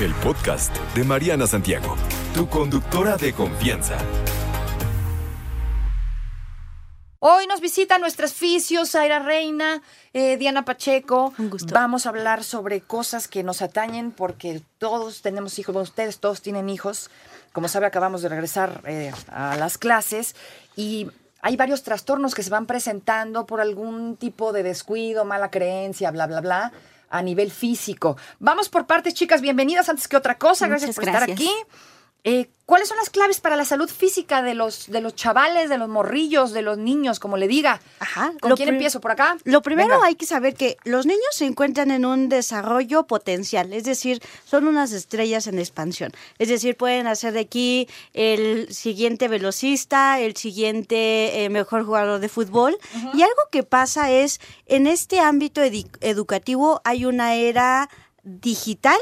El podcast de Mariana Santiago, tu conductora de confianza. Hoy nos visita nuestras fisios, Zaira Reina, eh, Diana Pacheco. Un gusto. Vamos a hablar sobre cosas que nos atañen porque todos tenemos hijos, bueno, ustedes todos tienen hijos. Como sabe, acabamos de regresar eh, a las clases y hay varios trastornos que se van presentando por algún tipo de descuido, mala creencia, bla, bla, bla, a nivel físico. Vamos por partes, chicas, bienvenidas antes que otra cosa. Gracias Muchas por estar aquí. Eh, ¿Cuáles son las claves para la salud física de los, de los chavales, de los morrillos, de los niños, como le diga? Ajá. ¿Con Lo quién empiezo? ¿Por acá? Lo primero Venga. hay que saber que los niños se encuentran en un desarrollo potencial, es decir, son unas estrellas en expansión. Es decir, pueden hacer de aquí el siguiente velocista, el siguiente eh, mejor jugador de fútbol. Y algo que pasa es, en este ámbito edi- educativo hay una era digital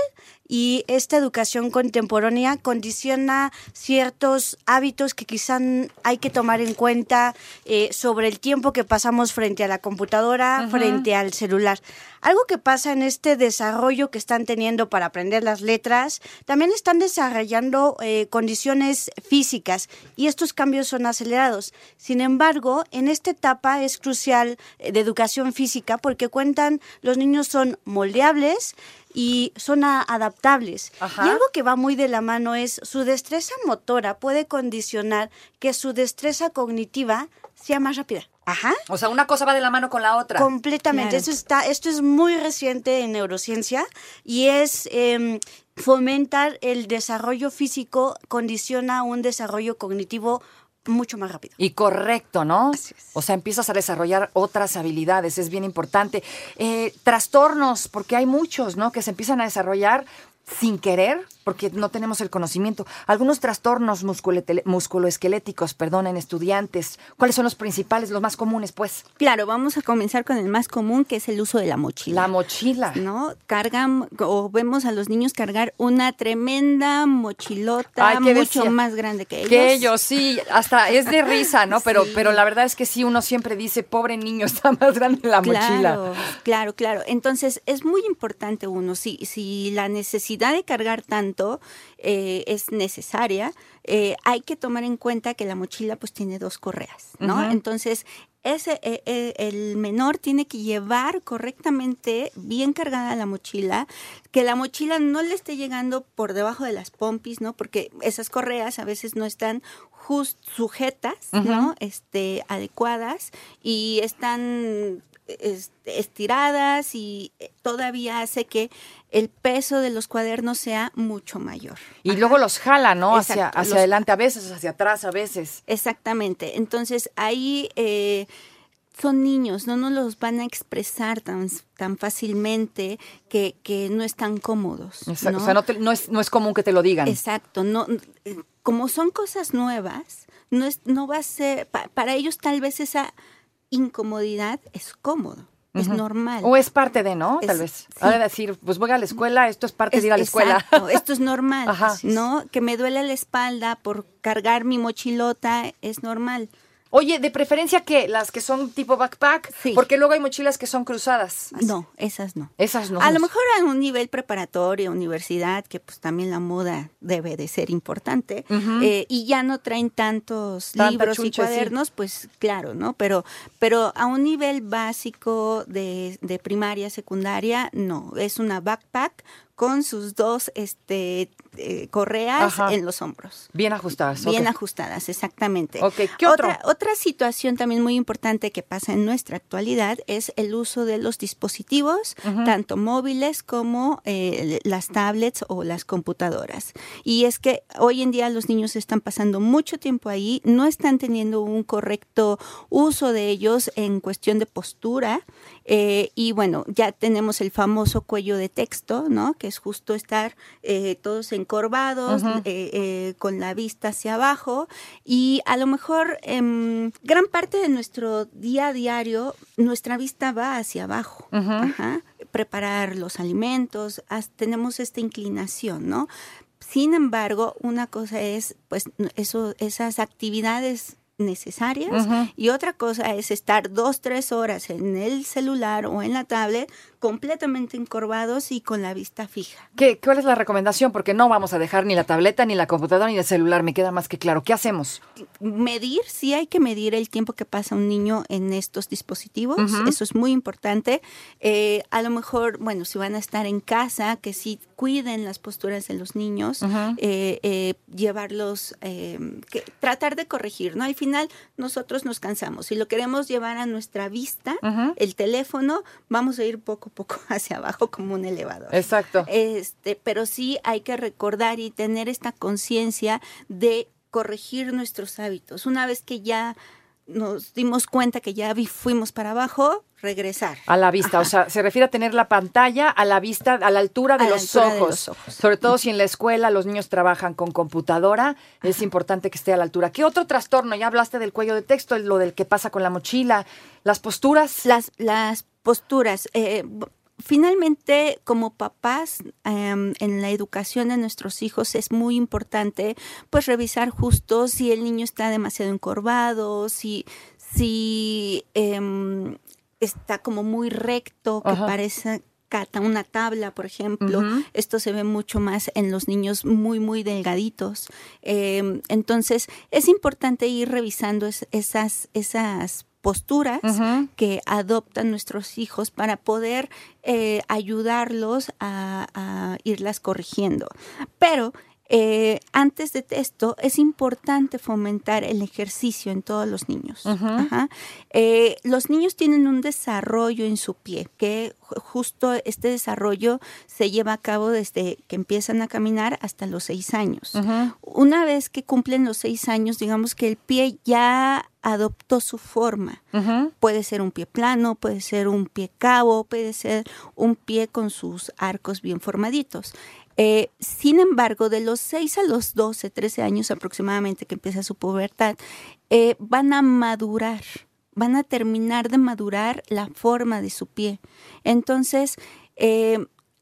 y esta educación contemporánea condiciona ciertos hábitos que quizá hay que tomar en cuenta eh, sobre el tiempo que pasamos frente a la computadora, frente al celular. Algo que pasa en este desarrollo que están teniendo para aprender las letras, también están desarrollando eh, condiciones físicas y estos cambios son acelerados. Sin embargo, en esta etapa es crucial eh, de educación física porque cuentan, los niños son moldeables, y son a- adaptables. Ajá. Y algo que va muy de la mano es su destreza motora puede condicionar que su destreza cognitiva sea más rápida. Ajá. O sea, una cosa va de la mano con la otra. Completamente. Claro. Eso está, esto es muy reciente en neurociencia y es em, fomentar el desarrollo físico, condiciona un desarrollo cognitivo mucho más rápido. Y correcto, ¿no? Así es. O sea, empiezas a desarrollar otras habilidades, es bien importante. Eh, trastornos, porque hay muchos, ¿no? Que se empiezan a desarrollar sin querer, porque no tenemos el conocimiento. Algunos trastornos musculoesqueléticos, perdón, en estudiantes. ¿Cuáles son los principales, los más comunes, pues? Claro, vamos a comenzar con el más común, que es el uso de la mochila. La mochila. ¿no? Cargan o vemos a los niños cargar una tremenda mochilota Ay, ¿qué mucho decía? más grande que ellos. Que ellos, sí, hasta es de risa, ¿no? Pero, Sí. pero la verdad es que sí, uno siempre dice, pobre niño, está más grande la Claro, mochila. claro, claro. Entonces es muy importante uno, si, si la necesidad de cargar tanto eh, es necesaria, eh, hay que tomar en cuenta que la mochila pues tiene dos correas, ¿no? Entonces ese, eh, eh, el menor tiene que llevar correctamente, bien cargada la mochila, que la mochila no le esté llegando por debajo de las pompis, ¿no? Porque esas correas a veces no están just sujetas, ¿no? Este, adecuadas y están estiradas y eh, todavía hace que el peso de los cuadernos sea mucho mayor. Y luego los jala, ¿no? Hacia, Exacto, hacia los- adelante a veces, hacia atrás a veces. Exactamente. Entonces ahí eh, son niños, no nos los van a expresar tan, tan fácilmente que, que no están cómodos. Exacto, ¿no? O sea, no, te- no es, no es común que te lo digan. Exacto, no, eh, como son cosas nuevas, no es, no va a ser, pa- para ellos tal vez esa incomodidad es cómodo, es normal. O es parte de, ¿no? Tal Es- vez. sí. De decir, pues voy a la escuela, esto es parte Es- de ir a la escuela. exacto, esto es normal, Ajá. ¿no? Que me duele la espalda por cargar mi mochilota es normal. Oye, de preferencia que las que son tipo backpack, Sí. porque luego hay mochilas que son cruzadas. No, esas no. Esas no. A lo mejor a un nivel preparatorio, universidad, que pues también la moda debe de ser importante, eh, y ya no traen tantos Tanta libros y cuadernos, pues claro, ¿no? Pero, pero a un nivel básico de, de primaria, secundaria, no, es una backpack con sus dos este, eh, correas Ajá. en los hombros. Bien ajustadas. Bien ajustadas, exactamente. Ok, ¿qué otro? Otra, otra situación también muy importante que pasa en nuestra actualidad es el uso de los dispositivos, tanto móviles como eh, las tablets o las computadoras. Y es que hoy en día los niños están pasando mucho tiempo ahí, no están teniendo un correcto uso de ellos en cuestión de postura. eh, y bueno, ya tenemos el famoso cuello de texto, ¿no? Que es justo estar eh, todos encorvados, eh, eh, con la vista hacia abajo. Y a lo mejor em, gran parte de nuestro día a diario, nuestra vista va hacia abajo. Ajá. Preparar los alimentos, tenemos esta inclinación, ¿no? Sin embargo, una cosa es, pues, eso, esas actividades necesarias y otra cosa es estar dos, tres horas en el celular o en la tablet completamente encorvados y con la vista fija. ¿Qué, ¿Cuál es la recomendación? Porque no vamos a dejar ni la tableta, ni la computadora, ni el celular. Me queda más que claro. ¿Qué hacemos? Medir, sí hay que medir el tiempo que pasa un niño en estos dispositivos, eso es muy importante. Eh, a lo mejor, bueno, si van a estar en casa, que sí cuiden las posturas de los niños, Ujú. eh, eh, llevarlos, eh, que, tratar de corregir, ¿no? Al final nosotros nos cansamos. Si lo queremos llevar a nuestra vista, el teléfono, vamos a ir poco a poco hacia abajo como un elevador. Exacto. Este, pero sí hay que recordar y tener esta conciencia de corregir nuestros hábitos. Una vez que ya nos dimos cuenta que ya fuimos para abajo, regresar. A la vista, o sea, se refiere a tener la pantalla a la vista, a la altura de, A la los ojos. Sobre todo si en la escuela los niños trabajan con computadora, es importante que esté a la altura. ¿Qué otro trastorno? Ya hablaste del cuello de texto, lo del que pasa con la mochila, las posturas. Las, las posturas. eh, finalmente, como papás, em, en la educación de nuestros hijos es muy importante, pues revisar justo si el niño está demasiado encorvado, si, si em, está como muy recto, que Ajá. parece una tabla, por ejemplo. Esto se ve mucho más en los niños muy, muy delgaditos. Em, entonces, es importante ir revisando es- esas, esas posturas que adoptan nuestros hijos para poder eh, ayudarlos a, a irlas corrigiendo. Pero eh, antes de esto, es importante fomentar el ejercicio en todos los niños. Ajá. Eh, los niños tienen un desarrollo en su pie, que ju- justo este desarrollo se lleva a cabo desde que empiezan a caminar hasta los seis años. Una vez que cumplen los seis años, digamos que el pie ya adoptó su forma. Puede ser un pie plano, puede ser un pie cabo, puede ser un pie con sus arcos bien formaditos. Eh, sin embargo, de los 6 a los 12, 13 años aproximadamente que empieza su pubertad, eh, van a madurar, van a terminar de madurar la forma de su pie. Entonces, eh,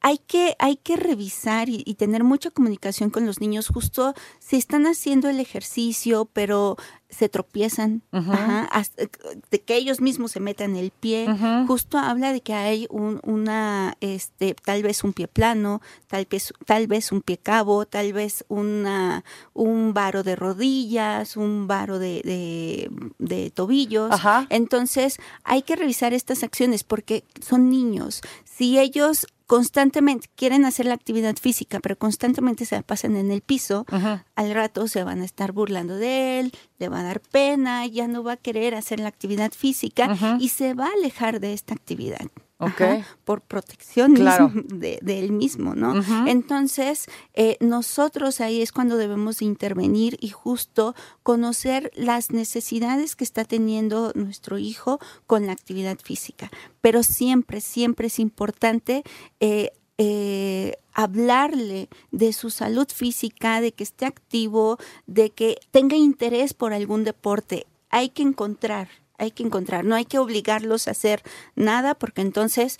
hay que, hay que revisar y, y tener mucha comunicación con los niños, justo si están haciendo el ejercicio, pero se tropiezan, ajá, hasta- de que ellos mismos se metan el pie, justo habla de que hay un, una, este, tal vez un pie plano, tal vez, tal vez un pie cabo, tal vez una, un varo de rodillas, un varo de, de, de tobillos. Entonces, hay que revisar estas acciones porque son niños. Si ellos constantemente quieren hacer la actividad física, pero constantemente se la pasan en el piso, al rato se van a estar burlando de él, le va a dar pena, ya no va a querer hacer la actividad física y se va a alejar de esta actividad. Ok. Ajá, por protección Claro. de, de él mismo, ¿no? Entonces, eh, nosotros ahí es cuando debemos de intervenir y justo conocer las necesidades que está teniendo nuestro hijo con la actividad física. Pero siempre, siempre es importante eh, eh, hablarle de su salud física, de que esté activo, de que tenga interés por algún deporte. Hay que encontrar, hay que encontrar, no hay que obligarlos a hacer nada porque entonces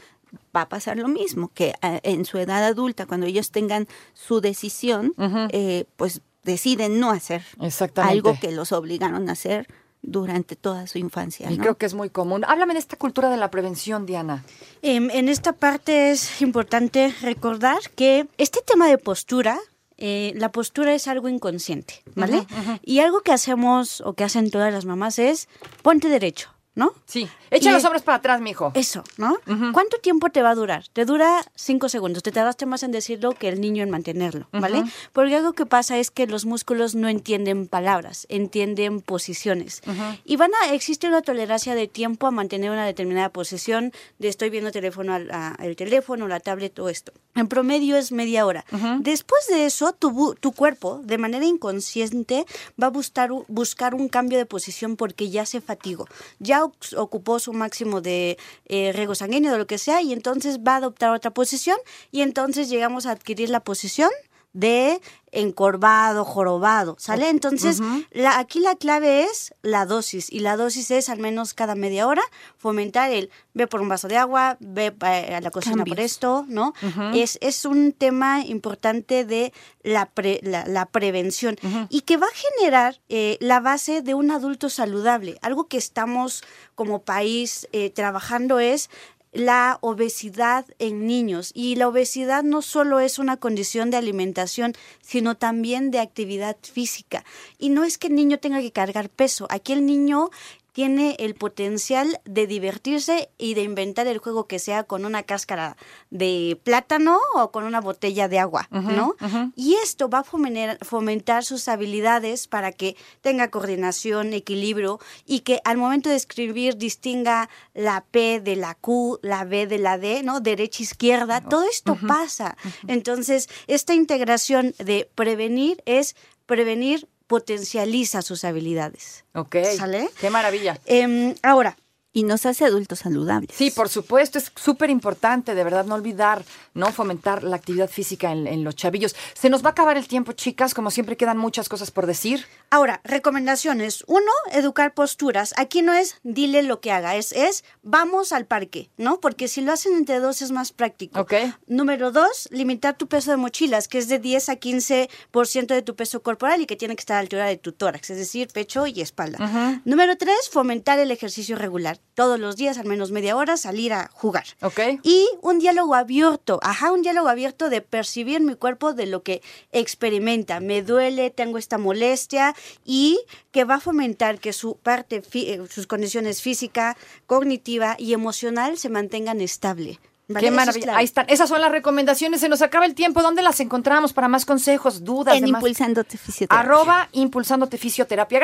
va a pasar lo mismo, que ah, en su edad adulta, cuando ellos tengan su decisión, eh, pues deciden no hacer Exactamente. algo que los obligaron a hacer durante toda su infancia. Y ¿no? creo que es muy común. Háblame de esta cultura de la prevención, Diana. Em, en esta parte es importante recordar que este tema de postura, eh, la postura es algo inconsciente, ¿vale? Y algo que hacemos o que hacen todas las mamás es ponte derecho. ¿no? Sí. Echa Y- los hombros para atrás, mijo. Eso, ¿no? ¿Cuánto tiempo te va a durar? Te dura cinco segundos. Te tardaste más en decirlo que el niño en mantenerlo, ¿vale? Porque algo que pasa es que los músculos no entienden palabras, entienden posiciones. Y van a existe una tolerancia de tiempo a mantener una determinada posición de estoy viendo teléfono al- a- el teléfono, la tablet o esto. En promedio es media hora. Después de eso, tu, tu cuerpo, de manera inconsciente, va a buscar, buscar un cambio de posición porque ya se fatigó. Ya ocupó su máximo de eh, riego sanguíneo, de lo que sea, y entonces va a adoptar otra posición, y entonces llegamos a adquirir la posición de encorvado, jorobado, ¿sale? Entonces, la, aquí la clave es la dosis, y la dosis es al menos cada media hora fomentar el ve por un vaso de agua, ve eh, a la cocina por esto, ¿no? es, es un tema importante de la, pre- la, la prevención y que va a generar eh, la base de un adulto saludable. Algo que estamos como país eh, trabajando es la obesidad en niños. Y la obesidad no solo es una condición de alimentación, sino también de actividad física. Y no es que el niño tenga que cargar peso. Aquí el niño tiene el potencial de divertirse y de inventar el juego que sea con una cáscara de plátano o con una botella de agua, ¿no? Y esto va a fomener- fomentar sus habilidades para que tenga coordinación, equilibrio y que al momento de escribir distinga la P de la Q, la B de la D, ¿no? Derecha, izquierda, todo esto pasa. Entonces, esta integración de prevenir es prevenir potencializa sus habilidades. Ok. ¿Sale? Qué maravilla. Em, ahora, Y nos hace adultos saludables. Sí, por supuesto, es súper importante, de verdad, no olvidar, ¿no? Fomentar la actividad física en, en los chavillos. Se nos va a acabar el tiempo, chicas, como siempre quedan muchas cosas por decir. Ahora, recomendaciones. Uno, educar posturas. Aquí no es dile lo que haga, es, es vamos al parque, ¿no? Porque si lo hacen entre dos es más práctico. Ok. Número dos, limitar tu peso de mochilas, que es de 10 a 15% de tu peso corporal y que tiene que estar a la altura de tu tórax, es decir, pecho y espalda. Número tres, fomentar el ejercicio regular. Todos los días, al menos media hora, salir a jugar. Ok. Y un diálogo abierto, ajá, un diálogo abierto de percibir mi cuerpo de lo que experimenta. Me duele, tengo esta molestia y que va a fomentar que su parte, eh, sus condiciones física, cognitiva y emocional se mantengan estable. ¿vale? Qué es maravilla. Ahí están. Esas son las recomendaciones. Se nos acaba el tiempo. ¿Dónde las encontramos para más consejos, dudas? En demás? Impulsándote Fisioterapia. Arroba impulsándote fisioterapia.